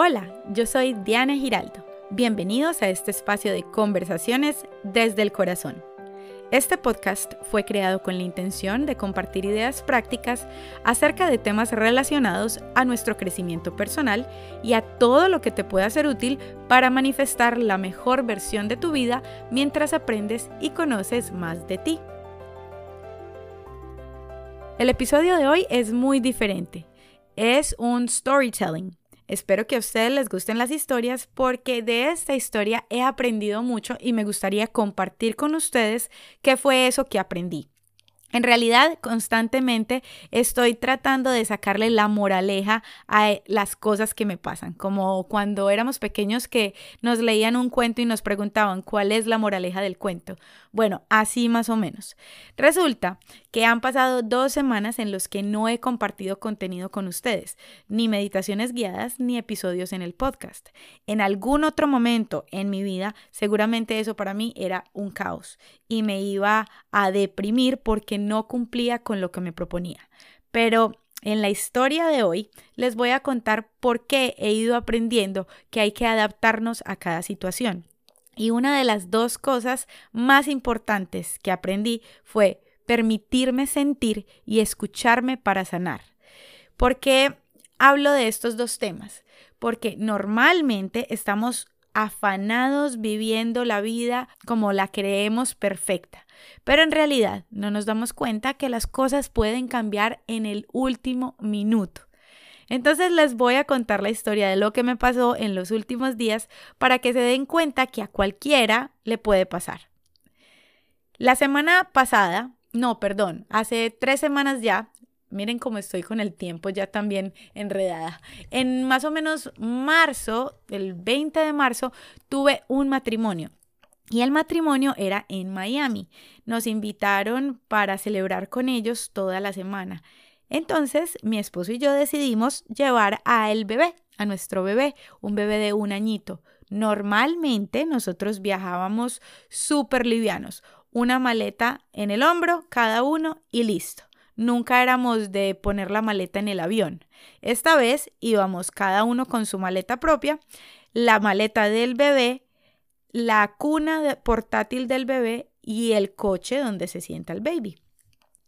Hola, yo soy Diana Giraldo. Bienvenidos a este espacio de conversaciones desde el corazón. Este podcast fue creado con la intención de compartir ideas prácticas acerca de temas relacionados a nuestro crecimiento personal y a todo lo que te pueda ser útil para manifestar la mejor versión de tu vida mientras aprendes y conoces más de ti. El episodio de hoy es muy diferente. Es un storytelling Espero que a ustedes les gusten las historias porque de esta historia he aprendido mucho y me gustaría compartir con ustedes qué fue eso que aprendí. En realidad, constantemente estoy tratando de sacarle la moraleja a eh, las cosas que me pasan, como cuando éramos pequeños que nos leían un cuento y nos preguntaban cuál es la moraleja del cuento. Bueno, así más o menos. Resulta que han pasado dos semanas en los que no he compartido contenido con ustedes, ni meditaciones guiadas, ni episodios en el podcast. En algún otro momento en mi vida, seguramente eso para mí era un caos y me iba a deprimir porque no cumplía con lo que me proponía. Pero en la historia de hoy les voy a contar por qué he ido aprendiendo que hay que adaptarnos a cada situación. Y una de las dos cosas más importantes que aprendí fue permitirme sentir y escucharme para sanar. ¿Por qué hablo de estos dos temas? Porque normalmente estamos afanados viviendo la vida como la creemos perfecta. Pero en realidad no nos damos cuenta que las cosas pueden cambiar en el último minuto. Entonces les voy a contar la historia de lo que me pasó en los últimos días para que se den cuenta que a cualquiera le puede pasar. La semana pasada, no, perdón, hace tres semanas ya, Miren cómo estoy con el tiempo ya también enredada. En más o menos marzo, el 20 de marzo, tuve un matrimonio. Y el matrimonio era en Miami. Nos invitaron para celebrar con ellos toda la semana. Entonces, mi esposo y yo decidimos llevar a el bebé, a nuestro bebé, un bebé de un añito. Normalmente nosotros viajábamos súper livianos, una maleta en el hombro, cada uno y listo. Nunca éramos de poner la maleta en el avión. Esta vez íbamos cada uno con su maleta propia, la maleta del bebé, la cuna portátil del bebé y el coche donde se sienta el baby.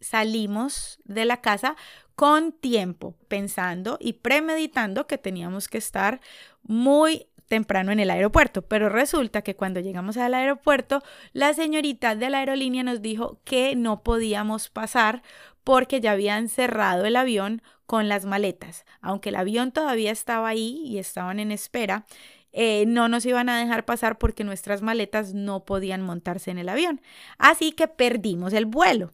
Salimos de la casa con tiempo, pensando y premeditando que teníamos que estar muy temprano en el aeropuerto, pero resulta que cuando llegamos al aeropuerto, la señorita de la aerolínea nos dijo que no podíamos pasar porque ya habían cerrado el avión con las maletas. Aunque el avión todavía estaba ahí y estaban en espera, eh, no nos iban a dejar pasar porque nuestras maletas no podían montarse en el avión. Así que perdimos el vuelo.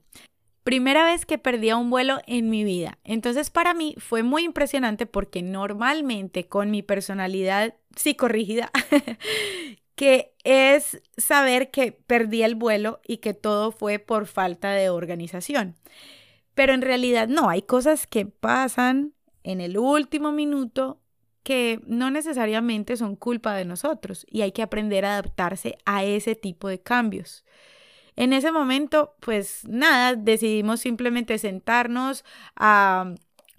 Primera vez que perdía un vuelo en mi vida. Entonces para mí fue muy impresionante porque normalmente con mi personalidad psicorrígida, que es saber que perdí el vuelo y que todo fue por falta de organización. Pero en realidad no, hay cosas que pasan en el último minuto que no necesariamente son culpa de nosotros y hay que aprender a adaptarse a ese tipo de cambios. En ese momento, pues nada, decidimos simplemente sentarnos a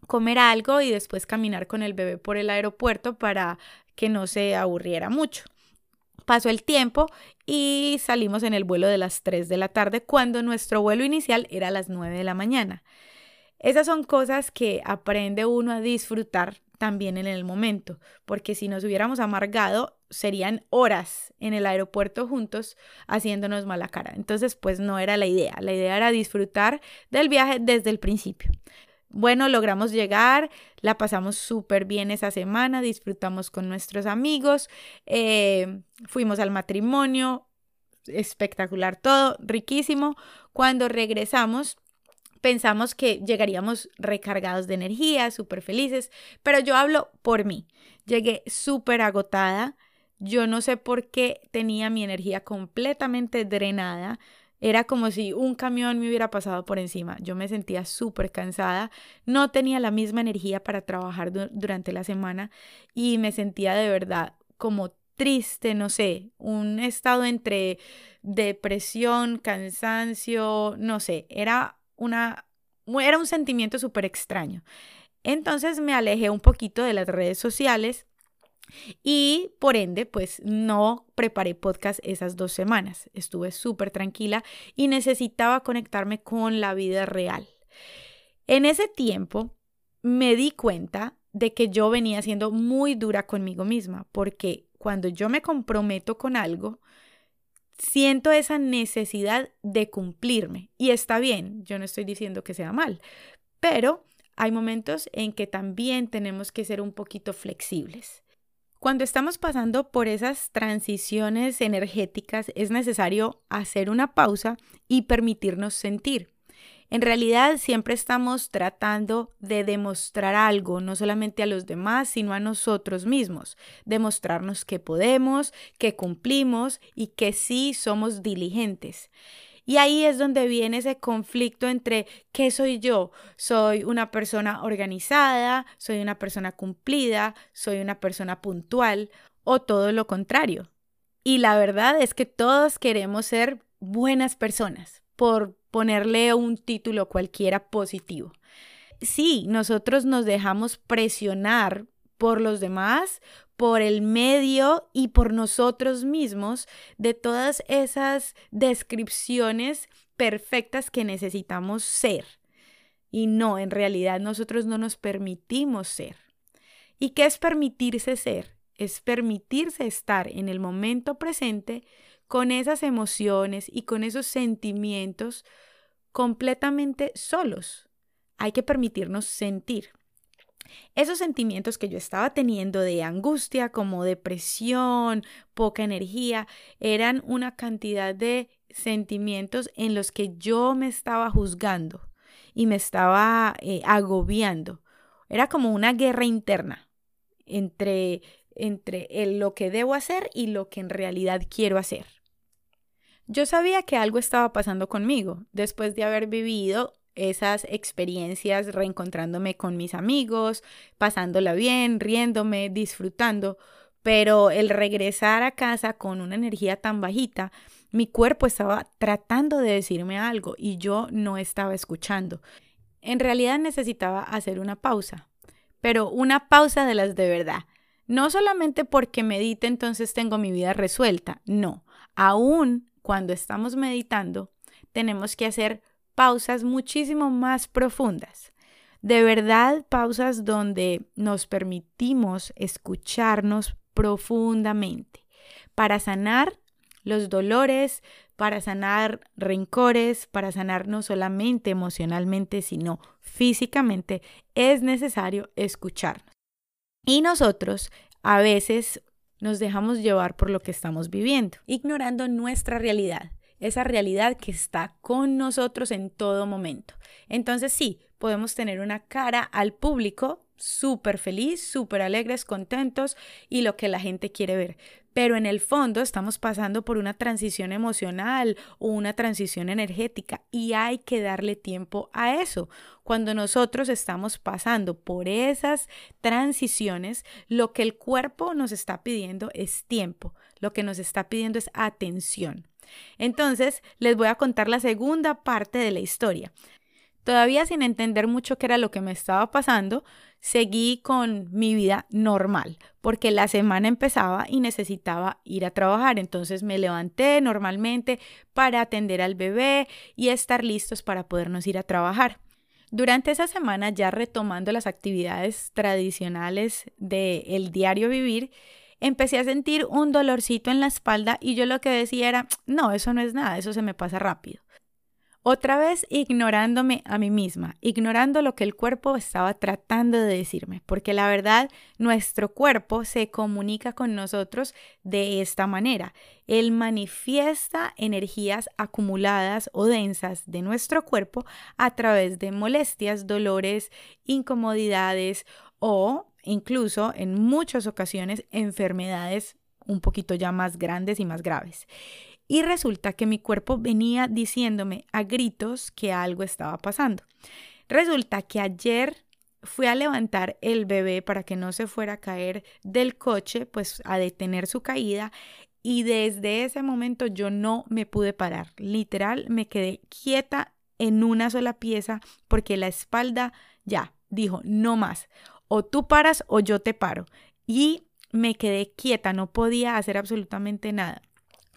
comer algo y después caminar con el bebé por el aeropuerto para que no se aburriera mucho. Pasó el tiempo y salimos en el vuelo de las 3 de la tarde cuando nuestro vuelo inicial era a las 9 de la mañana. Esas son cosas que aprende uno a disfrutar también en el momento, porque si nos hubiéramos amargado, serían horas en el aeropuerto juntos haciéndonos mala cara. Entonces, pues no era la idea, la idea era disfrutar del viaje desde el principio. Bueno, logramos llegar, la pasamos súper bien esa semana, disfrutamos con nuestros amigos, eh, fuimos al matrimonio, espectacular todo, riquísimo. Cuando regresamos, pensamos que llegaríamos recargados de energía, súper felices, pero yo hablo por mí. Llegué súper agotada, yo no sé por qué tenía mi energía completamente drenada. Era como si un camión me hubiera pasado por encima. Yo me sentía súper cansada, no tenía la misma energía para trabajar durante la semana y me sentía de verdad como triste, no sé, un estado entre depresión, cansancio, no sé, era una, era un sentimiento súper extraño. Entonces me alejé un poquito de las redes sociales Y por ende, pues no preparé podcast esas dos semanas. Estuve súper tranquila y necesitaba conectarme con la vida real. En ese tiempo me di cuenta de que yo venía siendo muy dura conmigo misma, porque cuando yo me comprometo con algo, siento esa necesidad de cumplirme. Y está bien, yo no estoy diciendo que sea mal, pero hay momentos en que también tenemos que ser un poquito flexibles. Cuando estamos pasando por esas transiciones energéticas es necesario hacer una pausa y permitirnos sentir. En realidad siempre estamos tratando de demostrar algo, no solamente a los demás, sino a nosotros mismos. Demostrarnos que podemos, que cumplimos y que sí somos diligentes. Y ahí es donde viene ese conflicto entre qué soy yo. Soy una persona organizada, soy una persona cumplida, soy una persona puntual o todo lo contrario. Y la verdad es que todos queremos ser buenas personas, por ponerle un título cualquiera positivo. Sí, nosotros nos dejamos presionar por los demás, por el medio y por nosotros mismos de todas esas descripciones perfectas que necesitamos ser. Y no, en realidad nosotros no nos permitimos ser. ¿Y qué es permitirse ser? Es permitirse estar en el momento presente con esas emociones y con esos sentimientos completamente solos. Hay que permitirnos sentir. Esos sentimientos que yo estaba teniendo de angustia, como depresión, poca energía, eran una cantidad de sentimientos en los que yo me estaba juzgando y me estaba eh, agobiando. Era como una guerra interna entre, entre lo que debo hacer y lo que en realidad quiero hacer. Yo sabía que algo estaba pasando conmigo después de haber vivido esas experiencias reencontrándome con mis amigos, pasándola bien, riéndome, disfrutando, pero el regresar a casa con una energía tan bajita, mi cuerpo estaba tratando de decirme algo y yo no estaba escuchando. En realidad necesitaba hacer una pausa, pero una pausa de las de verdad. No solamente porque medite entonces tengo mi vida resuelta, no, aún cuando estamos meditando, tenemos que hacer pausas muchísimo más profundas. De verdad, pausas donde nos permitimos escucharnos profundamente para sanar los dolores, para sanar rencores, para sanar no solamente emocionalmente, sino físicamente, es necesario escucharnos. Y nosotros a veces nos dejamos llevar por lo que estamos viviendo, ignorando nuestra realidad, esa realidad que está con nosotros en todo momento. Entonces sí, podemos tener una cara al público súper feliz, súper alegres, contentos y lo que la gente quiere ver. Pero en el fondo estamos pasando por una transición emocional o una transición energética y hay que darle tiempo a eso. Cuando nosotros estamos pasando por esas transiciones, lo que el cuerpo nos está pidiendo es tiempo, lo que nos está pidiendo es atención. Entonces, les voy a contar la segunda parte de la historia. Todavía sin entender mucho qué era lo que me estaba pasando, seguí con mi vida normal, porque la semana empezaba y necesitaba ir a trabajar. Entonces me levanté normalmente para atender al bebé y estar listos para podernos ir a trabajar. Durante esa semana, ya retomando las actividades tradicionales del diario vivir, empecé a sentir un dolorcito en la espalda y yo lo que decía era, no, eso no es nada, eso se me pasa rápido. Otra vez ignorándome a mí misma, ignorando lo que el cuerpo estaba tratando de decirme, porque la verdad nuestro cuerpo se comunica con nosotros de esta manera. Él manifiesta energías acumuladas o densas de nuestro cuerpo a través de molestias, dolores, incomodidades o incluso en muchas ocasiones enfermedades un poquito ya más grandes y más graves. Y resulta que mi cuerpo venía diciéndome a gritos que algo estaba pasando. Resulta que ayer fui a levantar el bebé para que no se fuera a caer del coche, pues a detener su caída. Y desde ese momento yo no me pude parar. Literal, me quedé quieta en una sola pieza porque la espalda ya dijo, no más. O tú paras o yo te paro. Y me quedé quieta, no podía hacer absolutamente nada.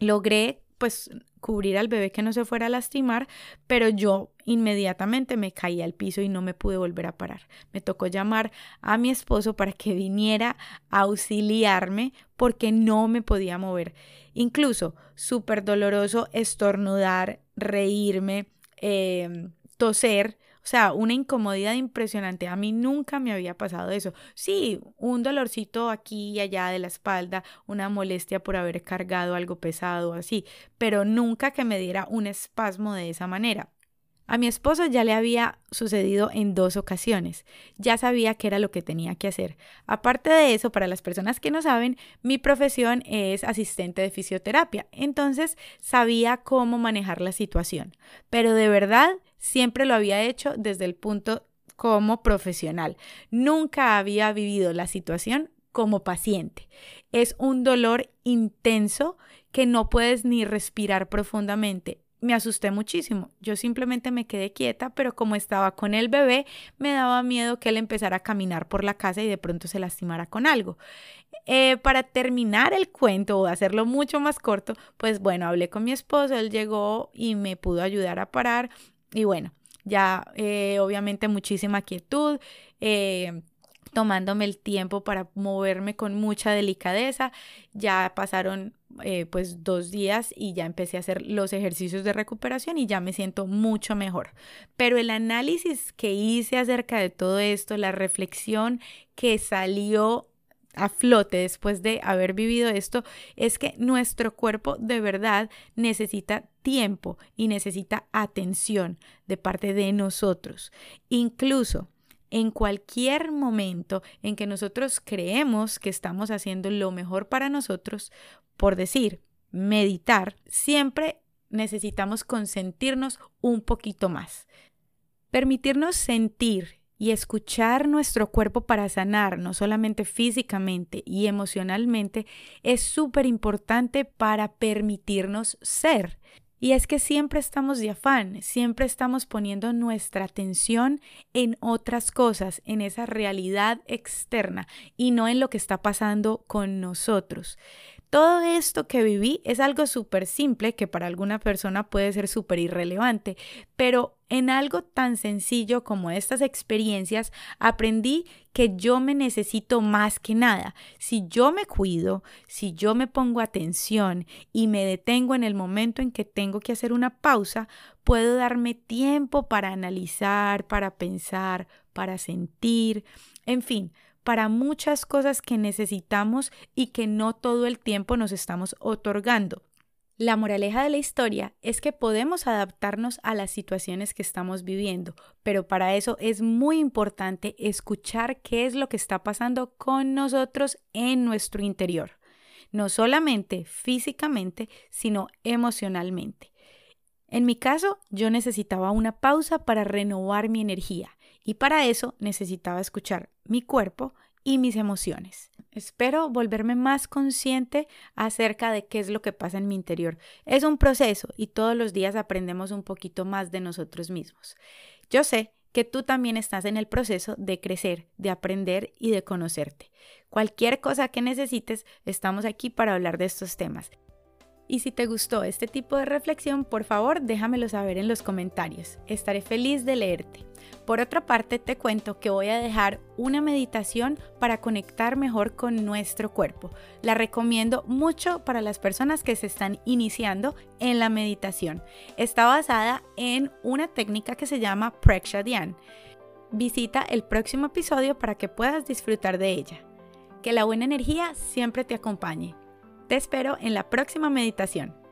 Logré pues cubrir al bebé que no se fuera a lastimar, pero yo inmediatamente me caí al piso y no me pude volver a parar. Me tocó llamar a mi esposo para que viniera a auxiliarme porque no me podía mover. Incluso súper doloroso estornudar, reírme, eh, toser o sea, una incomodidad impresionante. A mí nunca me había pasado eso. Sí, un dolorcito aquí y allá de la espalda, una molestia por haber cargado algo pesado así, pero nunca que me diera un espasmo de esa manera. A mi esposo ya le había sucedido en dos ocasiones. Ya sabía qué era lo que tenía que hacer. Aparte de eso, para las personas que no saben, mi profesión es asistente de fisioterapia. Entonces sabía cómo manejar la situación. Pero de verdad, siempre lo había hecho desde el punto como profesional. Nunca había vivido la situación como paciente. Es un dolor intenso que no puedes ni respirar profundamente me asusté muchísimo. Yo simplemente me quedé quieta, pero como estaba con el bebé, me daba miedo que él empezara a caminar por la casa y de pronto se lastimara con algo. Eh, para terminar el cuento o hacerlo mucho más corto, pues bueno, hablé con mi esposo, él llegó y me pudo ayudar a parar y bueno, ya eh, obviamente muchísima quietud. Eh, tomándome el tiempo para moverme con mucha delicadeza. Ya pasaron eh, pues dos días y ya empecé a hacer los ejercicios de recuperación y ya me siento mucho mejor. Pero el análisis que hice acerca de todo esto, la reflexión que salió a flote después de haber vivido esto es que nuestro cuerpo de verdad necesita tiempo y necesita atención de parte de nosotros. Incluso en cualquier momento en que nosotros creemos que estamos haciendo lo mejor para nosotros, por decir, meditar, siempre necesitamos consentirnos un poquito más. Permitirnos sentir y escuchar nuestro cuerpo para sanar, no solamente físicamente y emocionalmente, es súper importante para permitirnos ser. Y es que siempre estamos de afán, siempre estamos poniendo nuestra atención en otras cosas, en esa realidad externa y no en lo que está pasando con nosotros. Todo esto que viví es algo súper simple que para alguna persona puede ser súper irrelevante, pero en algo tan sencillo como estas experiencias aprendí que yo me necesito más que nada. Si yo me cuido, si yo me pongo atención y me detengo en el momento en que tengo que hacer una pausa, puedo darme tiempo para analizar, para pensar, para sentir, en fin, para muchas cosas que necesitamos y que no todo el tiempo nos estamos otorgando. La moraleja de la historia es que podemos adaptarnos a las situaciones que estamos viviendo, pero para eso es muy importante escuchar qué es lo que está pasando con nosotros en nuestro interior, no solamente físicamente, sino emocionalmente. En mi caso, yo necesitaba una pausa para renovar mi energía y para eso necesitaba escuchar mi cuerpo y mis emociones. Espero volverme más consciente acerca de qué es lo que pasa en mi interior. Es un proceso y todos los días aprendemos un poquito más de nosotros mismos. Yo sé que tú también estás en el proceso de crecer, de aprender y de conocerte. Cualquier cosa que necesites, estamos aquí para hablar de estos temas. Y si te gustó este tipo de reflexión, por favor déjamelo saber en los comentarios. Estaré feliz de leerte. Por otra parte, te cuento que voy a dejar una meditación para conectar mejor con nuestro cuerpo. La recomiendo mucho para las personas que se están iniciando en la meditación. Está basada en una técnica que se llama Prekshadyan. Visita el próximo episodio para que puedas disfrutar de ella. Que la buena energía siempre te acompañe. Te espero en la próxima meditación.